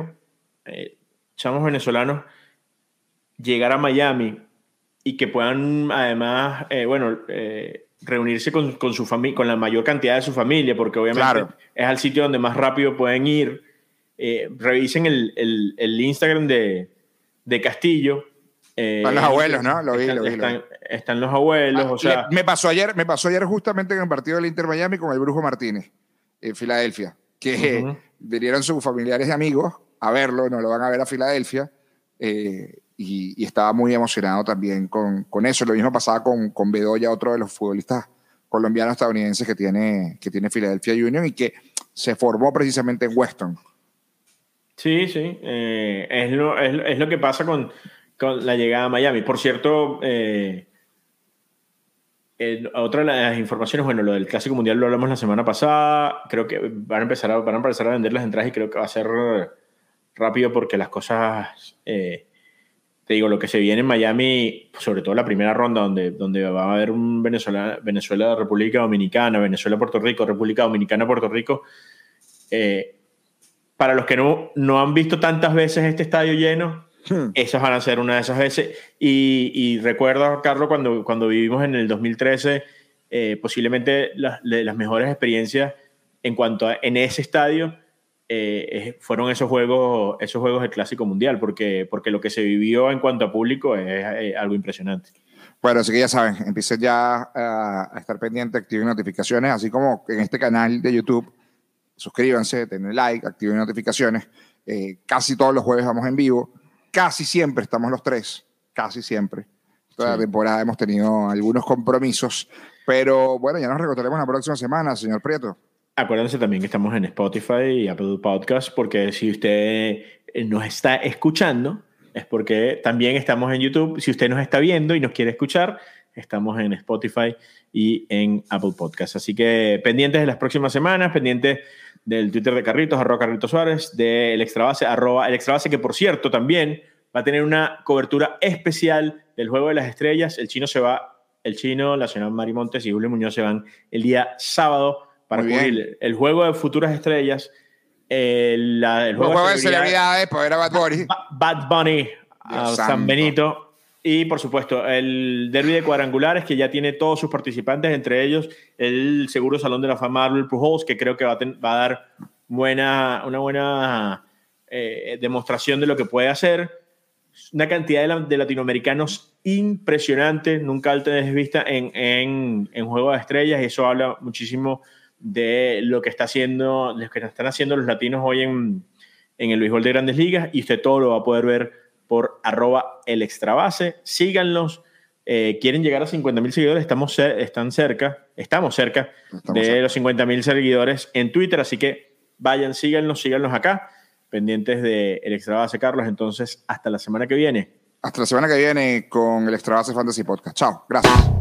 eh, chamos venezolanos llegar a Miami y que puedan además, eh, bueno, eh, reunirse con, con su familia, con la mayor cantidad de su familia, porque obviamente claro. es al sitio donde más rápido pueden ir. Eh, revisen el, el, el Instagram de, de Castillo. Eh, están los abuelos, ¿no? Lo vi, están, lo vi, están, lo vi. están, los abuelos, ah, o sea... Me pasó, ayer, me pasó ayer justamente en el partido del Inter Miami con el Brujo Martínez, en Filadelfia, que uh -huh. vinieron sus familiares y amigos a verlo, no lo van a ver a Filadelfia, eh, y, y, estaba muy emocionado también con, con, eso. Lo mismo pasaba con, con Bedoya, otro de los futbolistas colombianos estadounidenses que tiene, que tiene Philadelphia Union y que se formó precisamente en Weston. Sí, sí. Eh, es, lo, es, es, lo que pasa con, con, la llegada a Miami. Por cierto, eh, eh, otra de las informaciones, bueno, lo del Clásico Mundial lo hablamos la semana pasada. Creo que van a empezar a, van a, empezar a vender las entradas y creo que va a ser rápido porque las cosas eh, te digo, lo que se viene en Miami, sobre todo la primera ronda, donde, donde va a haber un Venezuela, Venezuela, República Dominicana, Venezuela, Puerto Rico, República Dominicana, Puerto Rico. Eh, para los que no, no han visto tantas veces este estadio lleno, hmm. esas van a ser una de esas veces. Y, y recuerdo, Carlos, cuando, cuando vivimos en el 2013, eh, posiblemente las, las mejores experiencias en cuanto a en ese estadio eh, fueron esos juegos, esos juegos del Clásico Mundial, porque, porque lo que se vivió en cuanto a público es, eh, algo impresionante. Bueno, así que ya saben, empiecen ya a, estar pendientes, activen notificaciones, así como en este canal de YouTube, suscríbanse, denle like, activen notificaciones. Eh, casi todos los jueves vamos en vivo, casi siempre estamos los tres, casi siempre. Toda la temporada hemos tenido algunos compromisos, pero bueno, ya nos recortaremos la próxima semana, señor Prieto. Acuérdense también que estamos en Spotify y Apple Podcast, porque si usted eh, nos está escuchando, es porque también estamos en YouTube. Si usted nos está viendo y nos quiere escuchar, estamos en Spotify y en Apple Podcast. Así que pendientes de las próximas semanas, pendientes del Twitter de Carritos, arroba Carritos Suárez, del Extrabase, arroba el Extrabase, que por cierto también va a tener una cobertura especial del Juego de las Estrellas. El chino se va, el chino, la señora Mari Montes y Julio Muñoz se van el día sábado para cubrir el juego de futuras estrellas, el, el juego, de celebridades, pues era Bad Bunny. Bad Bunny, San Benito. Y por supuesto, el derby de cuadrangulares que ya tiene todos sus participantes, entre ellos el Seguro Salón de la Fama Marvel Pujols, que creo que va a, a dar buena, una buena eh, demostración de lo que puede hacer. Una cantidad de, de latinoamericanos impresionante, nunca antes vista en, en, en Juego de Estrellas, y eso habla muchísimo de lo que, está haciendo, lo que están haciendo los latinos hoy en, en el béisbol de grandes ligas y usted todo lo va a poder ver por arroba el extrabase. Síganlos. Eh, quieren llegar a 50 mil seguidores, estamos, están cerca, estamos cerca de los 50 mil seguidores en Twitter, así que vayan, síganlos, síganlos acá, pendientes del el extrabase, Carlos. Entonces, hasta la semana que viene. Hasta la semana que viene con el extrabase Fantasy Podcast. Chao, gracias.